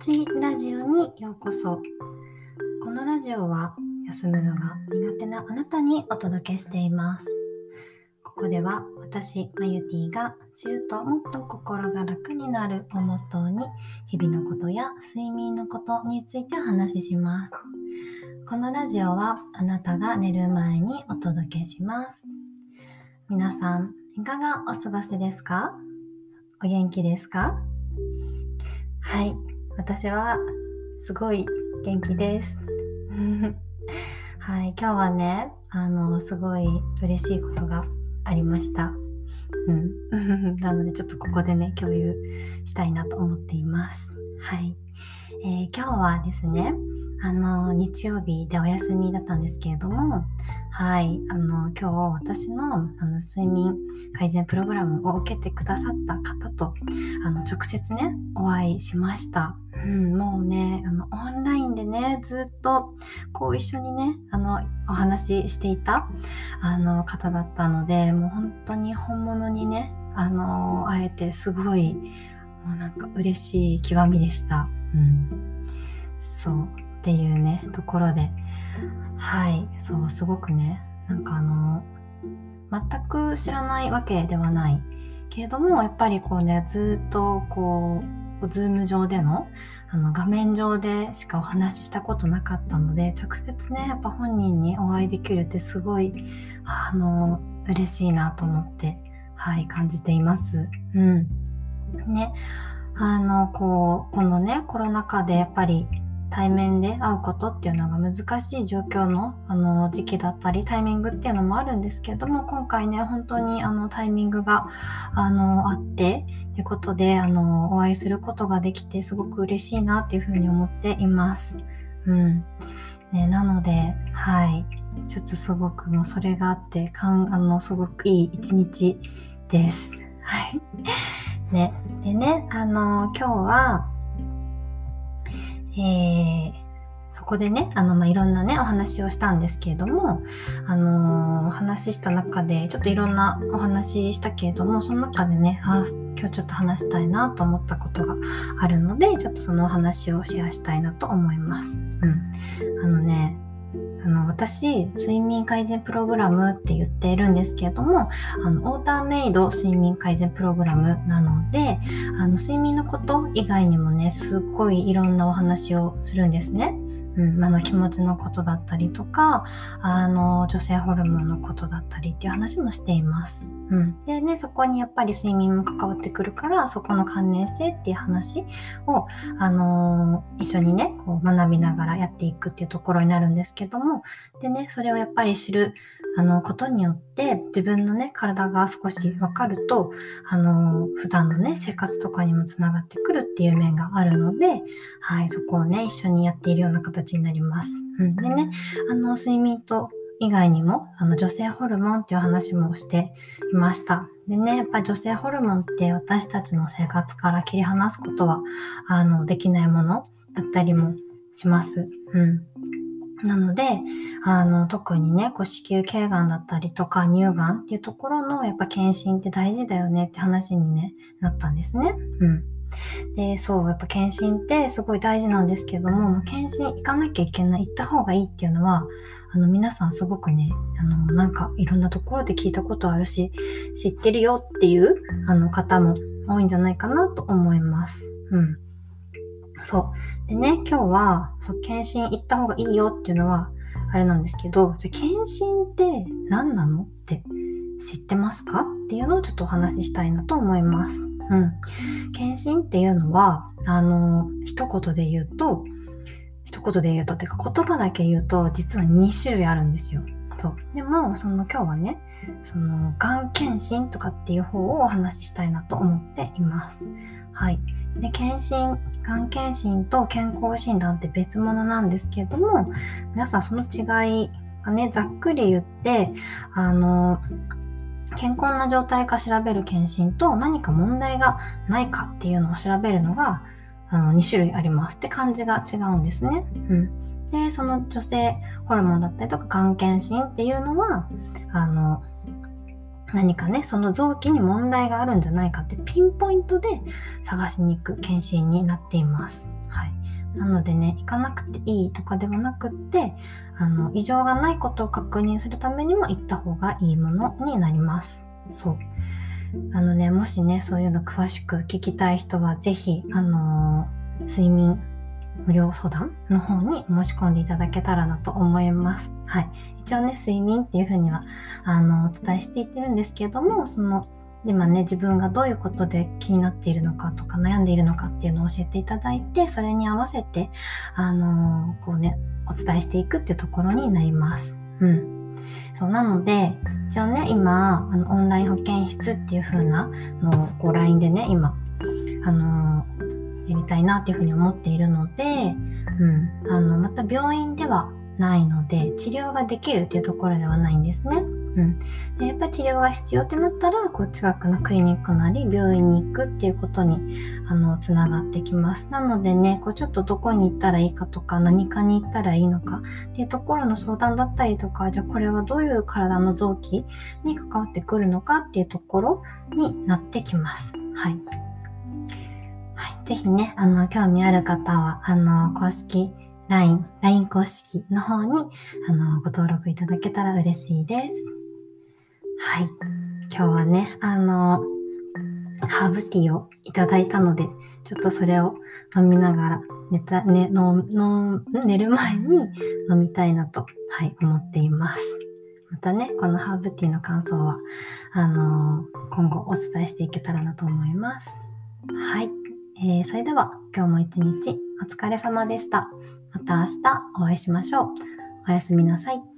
ちラジオにようこそ。このラジオは休むのが苦手なあなたにお届けしています。ここでは私マユティが知るともっと心が楽になるをモットーに日々のことや睡眠のことについてお話しします。このラジオはあなたが寝る前にお届けします。皆さんいかがお過ごしですか？お元気ですか？はい。私はすごい元気です。はい今日はねあのすごい嬉しいことがありました。うん。なのでちょっとここでね共有したいなと思っています。はい、えー、今日はですねあの日曜日でお休みだったんですけれどもはい。あの今日私のあの睡眠改善プログラムを受けてくださった方とあの直接ねお会いしました。うん、もうねあのオンラインでねずっとこう一緒にねあのお話ししていたあの方だったのでもう本当に本物にねあの会えてすごいもうなんか嬉しい極みでした。うん、そうっていうねところではいそうすごくねなんかあの全く知らないわけではないけれどもやっぱりこうねずっとこうズーム上でのあの画面上でしかお話ししたことなかったので直接ねやっぱ本人にお会いできるってすごいあの嬉しいなと思ってはい感じています。うん、ねあのこうこのねコロナ禍でやっぱり対面で会うことっていうのが難しい状況のあの時期だったりタイミングっていうのもあるんですけれども今回ね本当にあのタイミングがあのあってということであのお会いすることができてすごく嬉しいなっていうふうに思っています。うんね、なのではいちょっとすごくもうそれがあってかんあのすごくいい一日です。はい。ね、でねあの今日はえー、そこでね、あの、まあ、いろんなね、お話をしたんですけれども、あのー、お話しした中で、ちょっといろんなお話したけれども、その中でね、あ、今日ちょっと話したいなと思ったことがあるので、ちょっとそのお話をシェアしたいなと思います。うん。あのね、あの私睡眠改善プログラムって言っているんですけれどもあのオーダーメイド睡眠改善プログラムなのであの睡眠のこと以外にもねすっごいいろんなお話をするんですね。うん、あの気持ちのことだったりとかあの女性ホルモンのことだったりっていう話もしています。うん、でねそこにやっぱり睡眠も関わってくるからそこの関連性っていう話を、あのー、一緒にねこう学びながらやっていくっていうところになるんですけどもでねそれをやっぱり知るあのことによって自分のね体が少し分かるとあの普段のね生活とかにもつながってくるっていう面があるので、はい、そこをね一緒にやっているような形になります。うん、でねあの睡眠と以外にもあの女性ホルモンっていう話もしていました。でね、やっぱり女性ホルモンって私たちの生活から切り離すことはあのできないものだったりもします。うん。なので、あの、特にね、こう子宮頸がんだったりとか乳がんっていうところのやっぱ検診って大事だよねって話に、ね、なったんですね。うん。で、そう、やっぱ検診ってすごい大事なんですけども、検診行かなきゃいけない、行った方がいいっていうのは、あの、皆さんすごくね、あの、なんかいろんなところで聞いたことあるし、知ってるよっていう、あの方も多いんじゃないかなと思います。うん。そう。でね、今日は、そう、検診行った方がいいよっていうのは、あれなんですけど、じゃ検診って何なのって知ってますかっていうのをちょっとお話ししたいなと思います。うん。検診っていうのは、あの、一言で言うと、一言で言うと、てか言葉だけ言うと、実は2種類あるんですよ。そう。でも、その今日はね、その、がん検診とかっていう方をお話ししたいなと思っています。はい。で、検診、がん検診と健康診断って別物なんですけれども、皆さんその違いがね、ざっくり言って、あの、健康な状態か調べる検診と何か問題がないかっていうのを調べるのがあの2種類ありますって感じが違うんですね。うん、でその女性ホルモンだったりとかがん検診っていうのはあの何かねその臓器に問題があるんじゃないかってピンポイントで探しに行く検診になっています。はいなのでね、行かなくていいとかではなくって、あの、異常がないことを確認するためにも行った方がいいものになります。そう。あのね、もしね、そういうの詳しく聞きたい人は、ぜひ、あのー、睡眠無料相談の方に申し込んでいただけたらなと思います。はい。一応ね、睡眠っていうふうには、あの、お伝えしていってるんですけれども、その、今ね、自分がどういうことで気になっているのかとか悩んでいるのかっていうのを教えていただいて、それに合わせて、あの、こうね、お伝えしていくっていうところになります。うん。そう、なので、一応ね、今、あの、オンライン保健室っていう風なのを、こう、LINE でね、今、あのー、やりたいなっていうふうに思っているので、うん。あの、また病院ではないので、治療ができるっていうところではないんですね。うん、でやっぱ治療が必要ってなったらこう近くのクリニックなり病院に行くっていうことにあのつながってきますなのでねこうちょっとどこに行ったらいいかとか何かに行ったらいいのかっていうところの相談だったりとかじゃあこれはどういう体の臓器に関わってくるのかっていうところになってきますはい、ぜひね、あの、興味ある方は、あの、公式 LINE、LINE 公式の方に、あの、ご登録いただけたら嬉しいです。はい。今日はね、あの、ハーブティーをいただいたので、ちょっとそれを飲みながら寝た、ね、のの寝る前に飲みたいなと、はい、思っています。またね、このハーブティーの感想は、あの今後お伝えしていけたらなと思います。はい。えー、それでは今日も一日お疲れ様でした。また明日お会いしましょう。おやすみなさい。